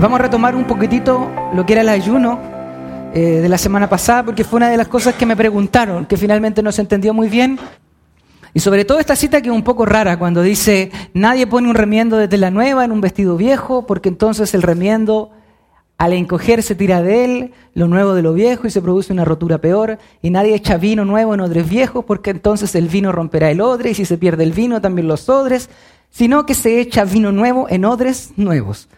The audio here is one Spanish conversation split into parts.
Vamos a retomar un poquitito lo que era el ayuno eh, de la semana pasada, porque fue una de las cosas que me preguntaron, que finalmente no se entendió muy bien. Y sobre todo esta cita que es un poco rara, cuando dice, nadie pone un remiendo de tela nueva en un vestido viejo, porque entonces el remiendo al encoger se tira de él lo nuevo de lo viejo y se produce una rotura peor. Y nadie echa vino nuevo en odres viejos porque entonces el vino romperá el odre y si se pierde el vino también los odres, sino que se echa vino nuevo en odres nuevos.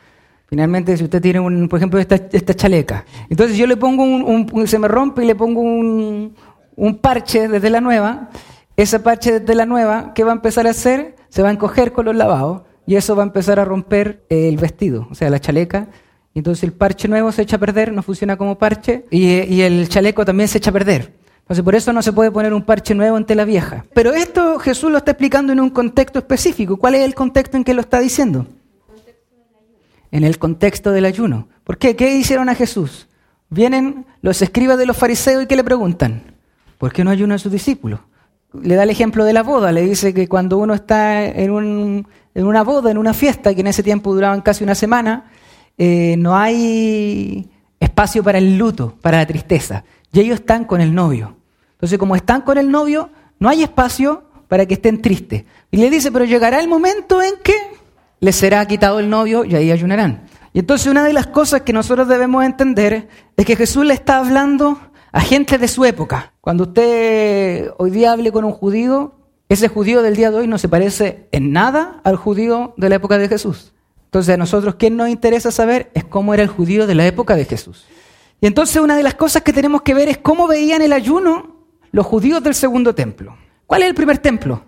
Finalmente, si usted tiene, un, por ejemplo, esta, chaleca, entonces yo le pongo un, se me rompe y le pongo un, parche desde la nueva, ese parche desde la nueva, ¿qué va a empezar a hacer? Se va a encoger con los lavados y eso va a empezar a romper el vestido, o sea, la chaleca. Entonces el parche nuevo se echa a perder, no funciona como parche, y, y el chaleco también se echa a perder. Entonces por eso no se puede poner un parche nuevo en tela vieja. Pero esto Jesús lo está explicando en un contexto específico. ¿Cuál es el contexto en que lo está diciendo? En el contexto del ayuno. ¿Por qué? ¿Qué hicieron a Jesús? Vienen los escribas de los fariseos y ¿qué le preguntan? ¿Por qué no ayunan sus discípulos? Le da el ejemplo de la boda, le dice que cuando uno está en, una boda, en una fiesta, que en ese tiempo duraban casi una semana, eh, no hay espacio para el luto, para la tristeza. Y ellos están con el novio. Entonces, como están con el novio, no hay espacio para que estén tristes. Y le dice, pero llegará el momento en que les será quitado el novio y ahí ayunarán. Y entonces una de las cosas que nosotros debemos entender es que Jesús le está hablando a gente de su época. Cuando usted hoy día hable con un judío, ese judío del día de hoy no se parece en nada al judío de la época de Jesús. Entonces a nosotros, ¿qué nos interesa saber? Es cómo era el judío de la época de Jesús. Y entonces una de las cosas que tenemos que ver es cómo veían el ayuno los judíos del segundo templo. ¿Cuál es el primer templo?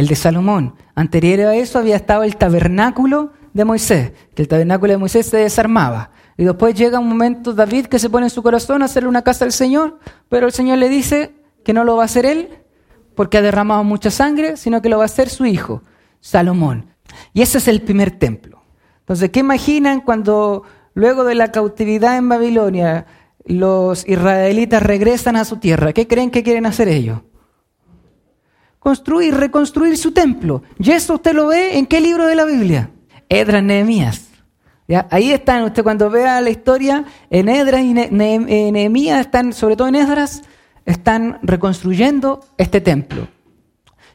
El de Salomón. Anterior a eso había estado el tabernáculo de Moisés, que el tabernáculo de Moisés se desarmaba. Y después llega un momento David que se pone en su corazón a hacerle una casa al Señor, pero el Señor le dice que no lo va a hacer él, porque ha derramado mucha sangre, sino que lo va a hacer su hijo, Salomón. Y ese es el primer templo. Entonces, ¿qué imaginan cuando luego de la cautividad en Babilonia los israelitas regresan a su tierra? ¿Qué creen que quieren hacer ellos? Construir, reconstruir su templo. Y eso usted lo ve en qué libro de la Biblia? Edras, Nehemías. Ahí están, usted cuando vea la historia, en Edras y Nehemías están, sobre todo en Edras, están reconstruyendo este templo.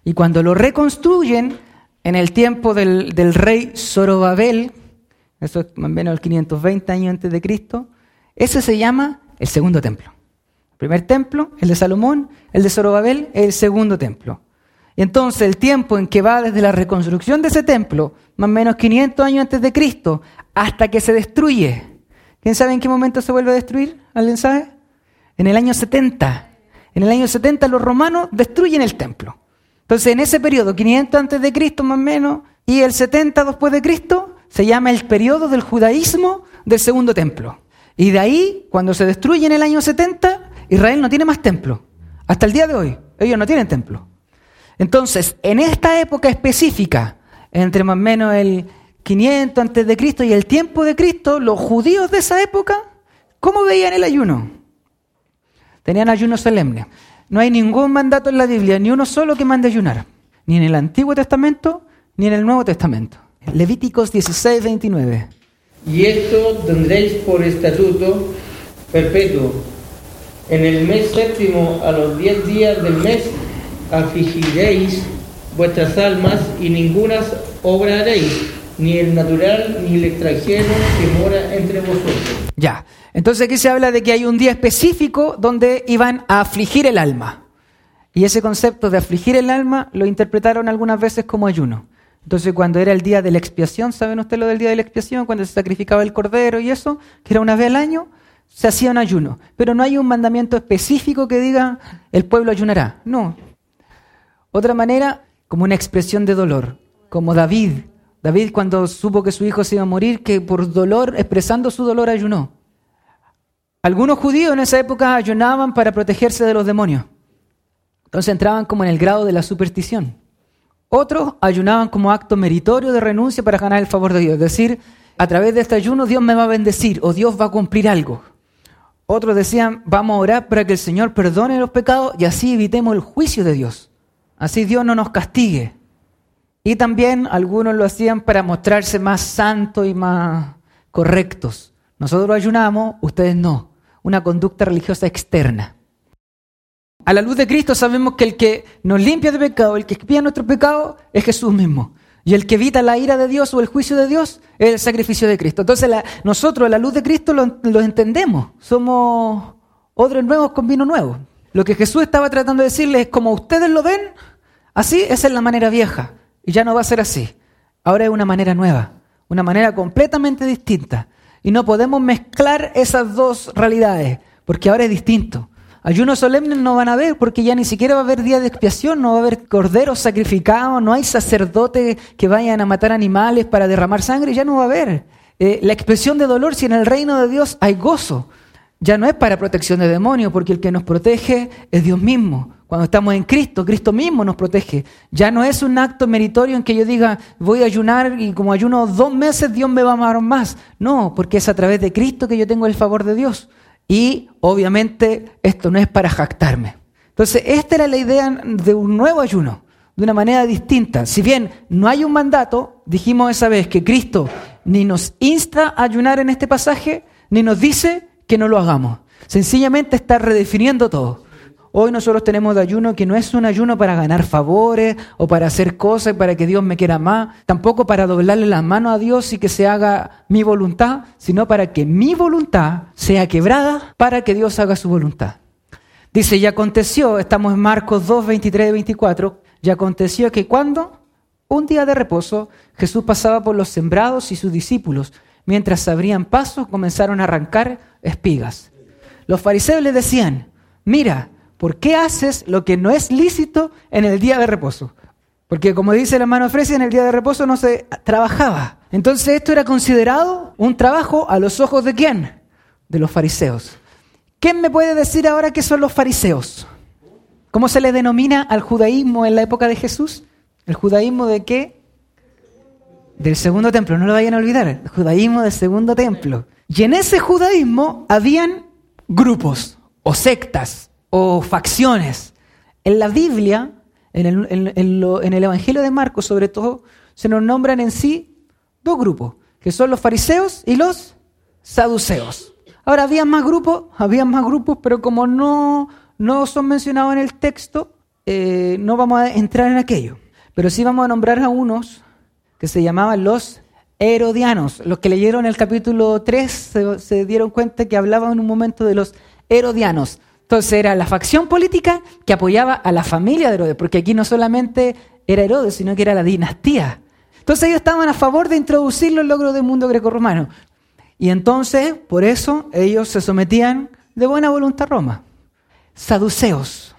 Y cuando lo reconstruyen, en el tiempo del, del rey Zorobabel, eso es más o menos el 520 años antes de Cristo, ese se llama el segundo templo. El primer templo, el de Salomón, el de Zorobabel, el segundo templo. Y entonces el tiempo en que va desde la reconstrucción de ese templo, más o menos 500 años antes de Cristo, hasta que se destruye. ¿Quién sabe en qué momento se vuelve a destruir? ¿Alguien sabe? En el año 70. En el año 70 los romanos destruyen el templo. Entonces en ese periodo, 500 antes de Cristo más o menos, y el 70 después de Cristo, se llama el periodo del judaísmo del segundo templo. Y de ahí, cuando se destruye en el año 70, Israel no tiene más templo. Hasta el día de hoy, ellos no tienen templo. Entonces, en esta época específica, entre más o menos el 500 antes de Cristo y el tiempo de Cristo, los judíos de esa época, ¿cómo veían el ayuno? Tenían ayuno solemne. No hay ningún mandato en la Biblia, ni uno solo que mande ayunar, ni en el Antiguo Testamento, ni en el Nuevo Testamento. Levíticos 16, 29. Y esto tendréis por estatuto perpetuo. En el mes séptimo, a los diez días del mes, afligiréis vuestras almas y ninguna obra haréis, ni el natural ni el extranjero que mora entre vosotros. Ya, entonces aquí se habla de que hay un día específico donde iban a afligir el alma. Y ese concepto de afligir el alma lo interpretaron algunas veces como ayuno. Entonces cuando era el día de la expiación, ¿saben ustedes lo del día de la expiación? Cuando se sacrificaba el cordero y eso, que era una vez al año, se hacía un ayuno. Pero no hay un mandamiento específico que diga el pueblo ayunará. No, otra manera, como una expresión de dolor, como David. David cuando supo que su hijo se iba a morir, que por dolor, expresando su dolor, ayunó. Algunos judíos en esa época ayunaban para protegerse de los demonios. Entonces entraban como en el grado de la superstición. Otros ayunaban como acto meritorio de renuncia para ganar el favor de Dios. Es decir, a través de este ayuno Dios me va a bendecir o Dios va a cumplir algo. Otros decían, vamos a orar para que el Señor perdone los pecados y así evitemos el juicio de Dios. Así Dios no nos castigue. Y también algunos lo hacían para mostrarse más santo y más correctos. Nosotros ayunamos, ustedes no. Una conducta religiosa externa. A la luz de Cristo sabemos que el que nos limpia de pecado, el que expía nuestro pecado, es Jesús mismo. Y el que evita la ira de Dios o el juicio de Dios es el sacrificio de Cristo. Entonces nosotros a la luz de Cristo lo, lo entendemos. Somos odres nuevos con vino nuevo. Lo que Jesús estaba tratando de decirles es como ustedes lo ven, así esa es la manera vieja. Y ya no va a ser así. Ahora es una manera nueva, una manera completamente distinta. Y no podemos mezclar esas dos realidades, porque ahora es distinto. Ayunos solemnes no van a haber porque ya ni siquiera va a haber día de expiación, no va a haber corderos sacrificados, no hay sacerdotes que vayan a matar animales para derramar sangre, ya no va a haber. Eh, la expresión de dolor, si en el reino de Dios hay gozo, ya no es para protección de demonios, porque el que nos protege es Dios mismo. Cuando estamos en Cristo, Cristo mismo nos protege. Ya no es un acto meritorio en que yo diga, voy a ayunar y como ayuno dos meses, Dios me va a amar más. No, porque es a través de Cristo que yo tengo el favor de Dios. Y obviamente esto no es para jactarme. Entonces, esta era la idea de un nuevo ayuno, de una manera distinta. Si bien no hay un mandato, dijimos esa vez que Cristo ni nos insta a ayunar en este pasaje, ni nos dice que no lo hagamos. Sencillamente está redefiniendo todo. Hoy nosotros tenemos de ayuno que no es un ayuno para ganar favores o para hacer cosas para que Dios me quiera más, tampoco para doblarle la mano a Dios y que se haga mi voluntad, sino para que mi voluntad sea quebrada para que Dios haga su voluntad. Dice, y aconteció, estamos en Marcos 2, 23 y 24, y aconteció que cuando, un día de reposo, Jesús pasaba por los sembrados y sus discípulos, mientras abrían pasos, comenzaron a arrancar espigas. Los fariseos le decían, mira, ¿por qué haces lo que no es lícito en el día de reposo? Porque como dice el hermano Fresia, en el día de reposo no se trabajaba. Entonces esto era considerado un trabajo a los ojos de quién? De los fariseos. ¿Quién me puede decir ahora qué son los fariseos? ¿Cómo se le denomina al judaísmo en la época de Jesús? ¿El judaísmo de qué? Del segundo templo, no lo vayan a olvidar, el judaísmo del segundo templo. Y en ese judaísmo habían grupos o sectas, o facciones. En la Biblia, en el, Evangelio de Marcos sobre todo, se nos nombran en sí dos grupos, que son los fariseos y los saduceos. Ahora, había más grupos, había más grupos, pero como no, no son mencionados en el texto, eh, no vamos a entrar en aquello. Pero sí vamos a nombrar a unos que se llamaban los herodianos. Los que leyeron el capítulo 3 se, dieron cuenta que hablaban en un momento de los herodianos. Entonces era la facción política que apoyaba a la familia de Herodes, porque aquí no solamente era Herodes, sino que era la dinastía. Entonces ellos estaban a favor de introducir los logros del mundo grecorromano. Y entonces, por eso, ellos se sometían de buena voluntad a Roma. Saduceos.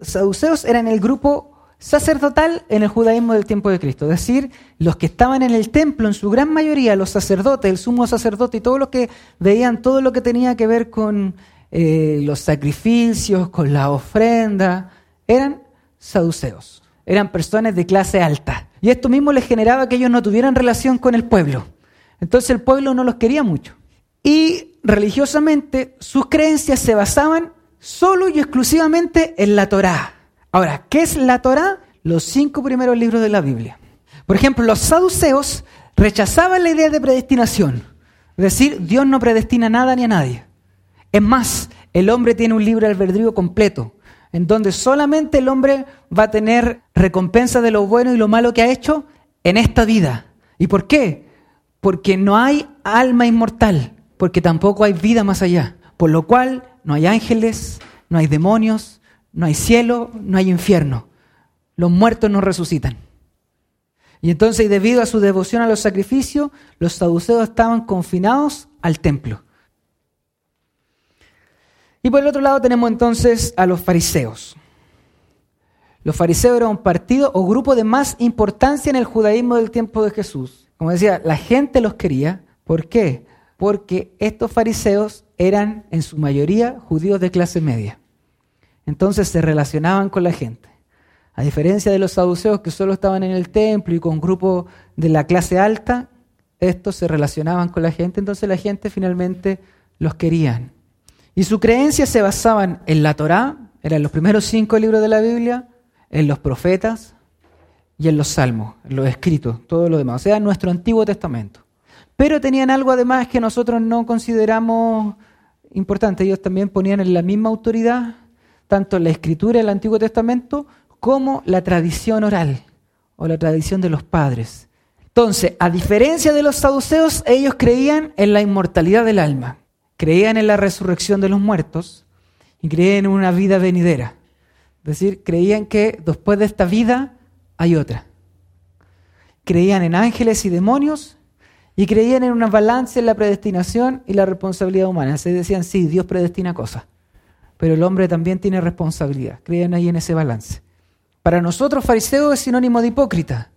Saduceos eran el grupo sacerdotal en el judaísmo del tiempo de Cristo. Es decir, los que estaban en el templo, en su gran mayoría, los sacerdotes, el sumo sacerdote y todos los que veían todo lo que tenía que ver con eh, los sacrificios, con la ofrenda, eran saduceos, eran personas de clase alta. Y esto mismo les generaba que ellos no tuvieran relación con el pueblo. Entonces el pueblo no los quería mucho. Y religiosamente sus creencias se basaban solo y exclusivamente en la Torá. Ahora, ¿qué es la Torá? Los cinco primeros libros de la Biblia. Por ejemplo, los saduceos rechazaban la idea de predestinación. Es decir, Dios no predestina nada ni a nadie. Es más, el hombre tiene un libre albedrío completo, en donde solamente el hombre va a tener recompensa de lo bueno y lo malo que ha hecho en esta vida. ¿Y por qué? Porque no hay alma inmortal, porque tampoco hay vida más allá. Por lo cual no hay ángeles, no hay demonios, no hay cielo, no hay infierno. Los muertos no resucitan. Y entonces, debido a su devoción a los sacrificios, los saduceos estaban confinados al templo. Y por el otro lado tenemos entonces a los fariseos. Los fariseos eran un partido o grupo de más importancia en el judaísmo del tiempo de Jesús. Como decía, la gente los quería. ¿Por qué? Porque estos fariseos eran en su mayoría judíos de clase media. Entonces se relacionaban con la gente. A diferencia de los saduceos que solo estaban en el templo y con grupos de la clase alta, estos se relacionaban con la gente, entonces la gente finalmente los querían. Y su creencia se basaban en la Torá, eran los primeros cinco libros de la Biblia, en los profetas y en los salmos, en los escritos, todo lo demás, o sea, nuestro Antiguo Testamento. pero tenían algo además que nosotros no consideramos importante. Ellos también ponían en la misma autoridad tanto la escritura del Antiguo Testamento como la tradición oral o la tradición de los padres. Entonces, a diferencia de los saduceos, ellos creían en la inmortalidad del alma, creían en la resurrección de los muertos y creían en una vida venidera. Es decir, creían que después de esta vida hay otra. Creían en ángeles y demonios y creían en una balance en la predestinación y la responsabilidad humana. Se decían, sí, Dios predestina cosas, pero el hombre también tiene responsabilidad. Creían ahí en ese balance. Para nosotros, fariseo es sinónimo de hipócrita,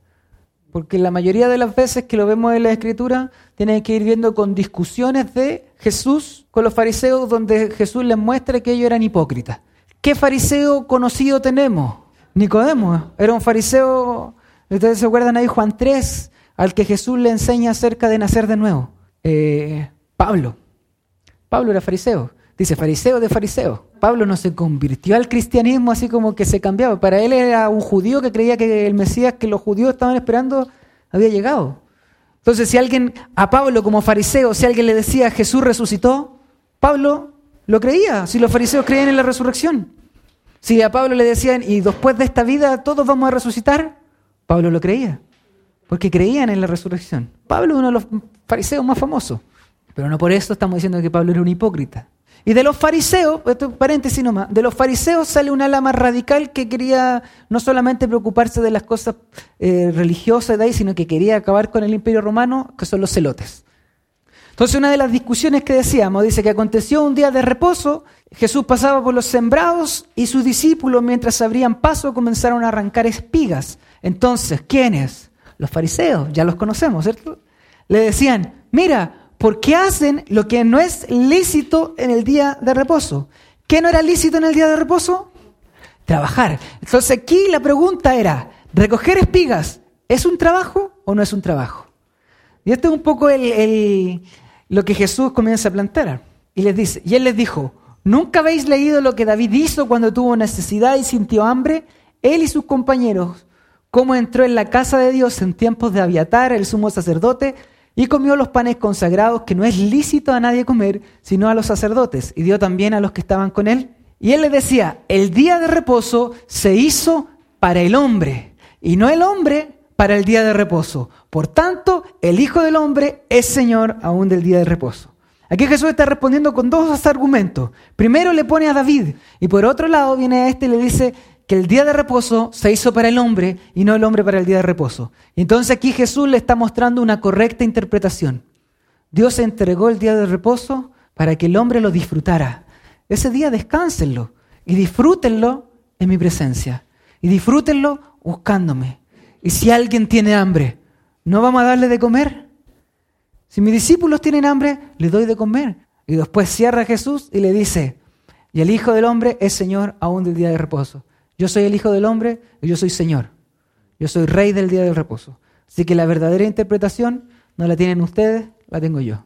porque la mayoría de las veces que lo vemos en la Escritura, tienen que ir viendo con discusiones de Jesús con los fariseos, donde Jesús les muestra que ellos eran hipócritas. ¿Qué fariseo conocido tenemos? Nicodemo, era un fariseo, ustedes se acuerdan ahí, Juan 3, al que Jesús le enseña acerca de nacer de nuevo. Eh, Pablo. Pablo era fariseo. Dice fariseo de fariseo. Pablo no se convirtió al cristianismo así como que se cambiaba. Para él era un judío que creía que el Mesías que los judíos estaban esperando había llegado. Entonces, si alguien, a Pablo como fariseo, si alguien le decía Jesús resucitó, Pablo lo creía, si los fariseos creían en la resurrección. Si a Pablo le decían, y después de esta vida todos vamos a resucitar, Pablo lo creía porque creían en la resurrección. Pablo es uno de los fariseos más famosos, pero no por eso estamos diciendo que Pablo era un hipócrita. Y de los fariseos, paréntesis de los fariseos sale una ala más radical que quería no solamente preocuparse de las cosas eh, religiosas de ahí, sino que quería acabar con el imperio romano, que son los celotes. Entonces una de las discusiones que decíamos dice que aconteció un día de reposo, Jesús pasaba por los sembrados y sus discípulos mientras abrían paso comenzaron a arrancar espigas. Entonces, ¿quiénes? los fariseos, ya los conocemos, ¿cierto? Le decían, mira, ¿por qué hacen lo que no es lícito en el día de reposo? ¿Qué no era lícito en el día de reposo? Trabajar. Entonces aquí la pregunta era, ¿recoger espigas es un trabajo o no es un trabajo? Y esto es un poco lo que Jesús comienza a plantear. Y les dice, y él les dijo, ¿nunca habéis leído lo que David hizo cuando tuvo necesidad y sintió hambre? Él y sus compañeros cómo entró en la casa de Dios en tiempos de Abiatar, el sumo sacerdote, y comió los panes consagrados que no es lícito a nadie comer, sino a los sacerdotes, y dio también a los que estaban con él. Y él le decía, el día de reposo se hizo para el hombre, y no el hombre para el día de reposo. Por tanto, el Hijo del Hombre es Señor aún del día de reposo. Aquí Jesús está respondiendo con dos argumentos. Primero le pone a David, y por otro lado viene a este y le dice, que el día de reposo se hizo para el hombre y no el hombre para el día de reposo. Entonces aquí Jesús le está mostrando una correcta interpretación. Dios entregó el día de reposo para que el hombre lo disfrutara. Ese día descánsenlo y disfrútenlo en mi presencia. Y disfrútenlo buscándome. Y si alguien tiene hambre, ¿no vamos a darle de comer? Si mis discípulos tienen hambre, les doy de comer. Y después cierra Jesús y le dice, y el Hijo del Hombre es Señor aún del día de reposo. Yo soy el Hijo del Hombre y yo soy Señor. Yo soy Rey del día del reposo. Así que la verdadera interpretación no la tienen ustedes, la tengo yo.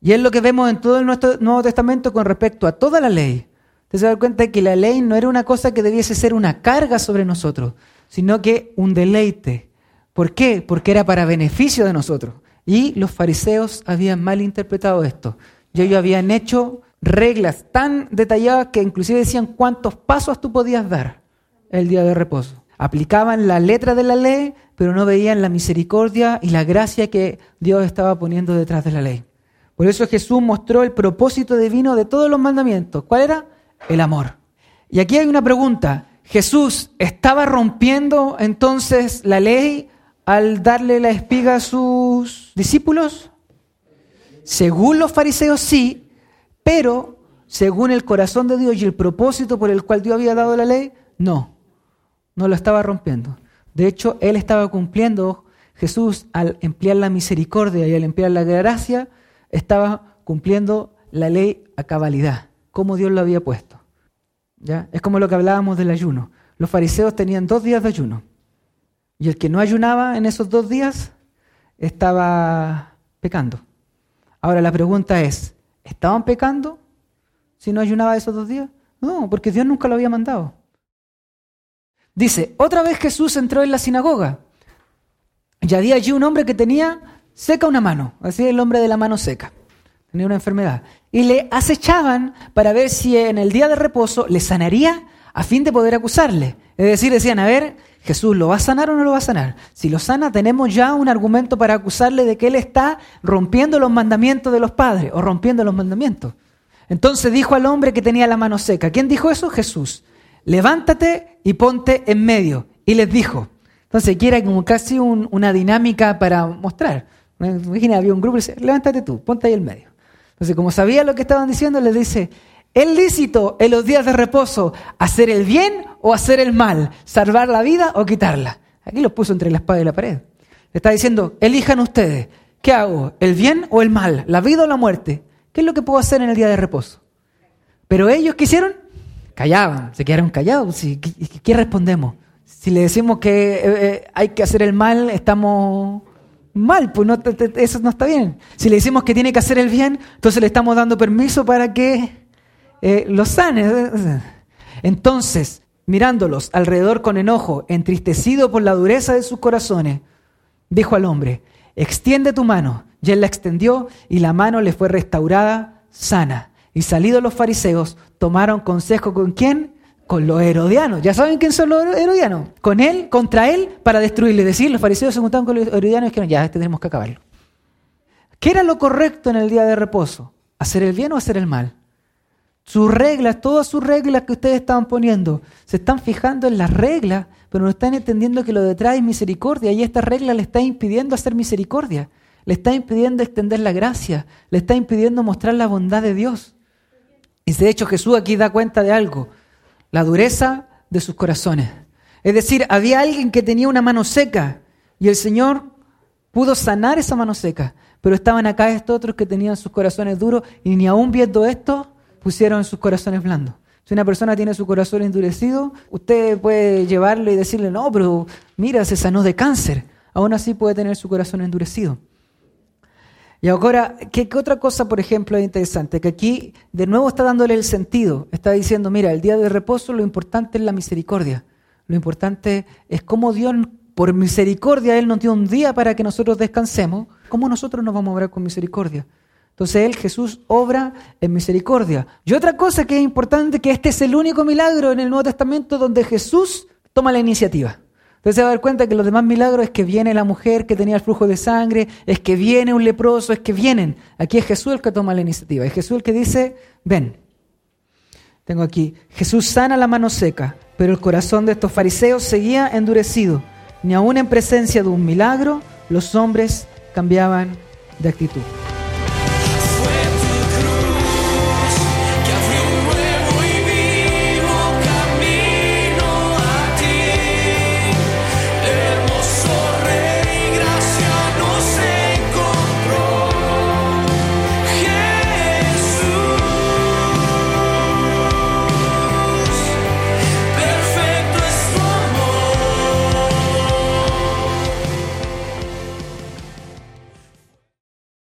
Y es lo que vemos en todo el Nuevo Testamento con respecto a toda la ley. Usted se da cuenta de que la ley no era una cosa que debiese ser una carga sobre nosotros, sino que un deleite. ¿Por qué? Porque era para beneficio de nosotros. Y los fariseos habían mal interpretado esto. Y ellos habían hecho reglas tan detalladas que inclusive decían cuántos pasos tú podías dar el día de reposo. Aplicaban la letra de la ley, pero no veían la misericordia y la gracia que Dios estaba poniendo detrás de la ley. Por eso Jesús mostró el propósito divino de todos los mandamientos. ¿Cuál era? El amor. Y aquí hay una pregunta. ¿Jesús estaba rompiendo entonces la ley al darle la espiga a sus discípulos? Según los fariseos sí, pero según el corazón de Dios y el propósito por el cual Dios había dado la ley, no no lo estaba rompiendo. De hecho, él estaba cumpliendo, Jesús al emplear la misericordia y al emplear la gracia, estaba cumpliendo la ley a cabalidad, como Dios lo había puesto. ¿Ya? Es como lo que hablábamos del ayuno. Los fariseos tenían dos días de ayuno. Y el que no ayunaba en esos dos días estaba pecando. Ahora la pregunta es, ¿estaban pecando si no ayunaba esos dos días? No, porque Dios nunca lo había mandado. Dice, otra vez Jesús entró en la sinagoga y había allí un hombre que tenía seca una mano, así el hombre de la mano seca, tenía una enfermedad, y le acechaban para ver si en el día de reposo le sanaría a fin de poder acusarle. Es decir, decían, a ver, Jesús, ¿lo va a sanar o no lo va a sanar? Si lo sana, tenemos ya un argumento para acusarle de que él está rompiendo los mandamientos de los padres o rompiendo los mandamientos. Entonces dijo al hombre que tenía la mano seca. ¿Quién dijo eso? Jesús. Levántate y ponte en medio. Y les dijo. Entonces aquí era como casi una dinámica para mostrar. Imagina, había un grupo y dice, levántate tú, ponte ahí en medio. Entonces, como sabía lo que estaban diciendo, les dice, ¿es lícito en los días de reposo hacer el bien o hacer el mal? ¿Salvar la vida o quitarla? Aquí los puso entre la espada y la pared. Le está diciendo, elijan ustedes, ¿qué hago? ¿El bien o el mal? ¿La vida o la muerte? ¿Qué es lo que puedo hacer en el día de reposo? Pero ellos quisieron, callaban, se quedaron callados. ¿Qué, respondemos? Si le decimos que eh, eh, hay que hacer el mal, estamos mal, pues no, eso no está bien. Si le decimos que tiene que hacer el bien, entonces le estamos dando permiso para que eh, lo sane. Entonces, mirándolos alrededor con enojo, entristecido por la dureza de sus corazones, dijo al hombre, extiende tu mano. Y él la extendió y la mano le fue restaurada sana. Y salidos los fariseos, tomaron consejo con quién? Con los herodianos. ¿Ya saben quién son los herodianos? Con él, contra él, para destruirle. Es decir, los fariseos se juntaron con los herodianos y dijeron, ya, este tenemos que acabarlo. ¿Qué era lo correcto en el día de reposo? ¿Hacer el bien o hacer el mal? Sus reglas, todas sus reglas que ustedes estaban poniendo, se están fijando en las reglas, pero no están entendiendo que lo detrás es misericordia y esta regla le está impidiendo hacer misericordia, le está impidiendo extender la gracia, le está impidiendo mostrar la bondad de Dios. Y de hecho Jesús aquí da cuenta de algo, la dureza de sus corazones. Es decir, había alguien que tenía una mano seca y el Señor pudo sanar esa mano seca, pero estaban acá estos otros que tenían sus corazones duros y ni aún viendo esto pusieron sus corazones blandos. Si una persona tiene su corazón endurecido, usted puede llevarlo y decirle, no, pero mira, se sanó de cáncer. Aún así puede tener su corazón endurecido. Y ahora, ¿qué, otra cosa, por ejemplo, es interesante? Que aquí de nuevo está dándole el sentido. Está diciendo, mira, el día de reposo lo importante es la misericordia. Lo importante es cómo Dios, por misericordia, Él nos dio un día para que nosotros descansemos. ¿Cómo nosotros nos vamos a obrar con misericordia? Entonces Él, Jesús, obra en misericordia. Y otra cosa que es importante, que este es el único milagro en el Nuevo Testamento donde Jesús toma la iniciativa. Entonces se va a dar cuenta que los demás milagros es que viene la mujer que tenía el flujo de sangre, es que viene un leproso, es que vienen. Aquí es Jesús el que toma la iniciativa. Es Jesús el que dice, ven. Tengo aquí, Jesús sana la mano seca, pero el corazón de estos fariseos seguía endurecido. Ni aun en presencia de un milagro, los hombres cambiaban de actitud.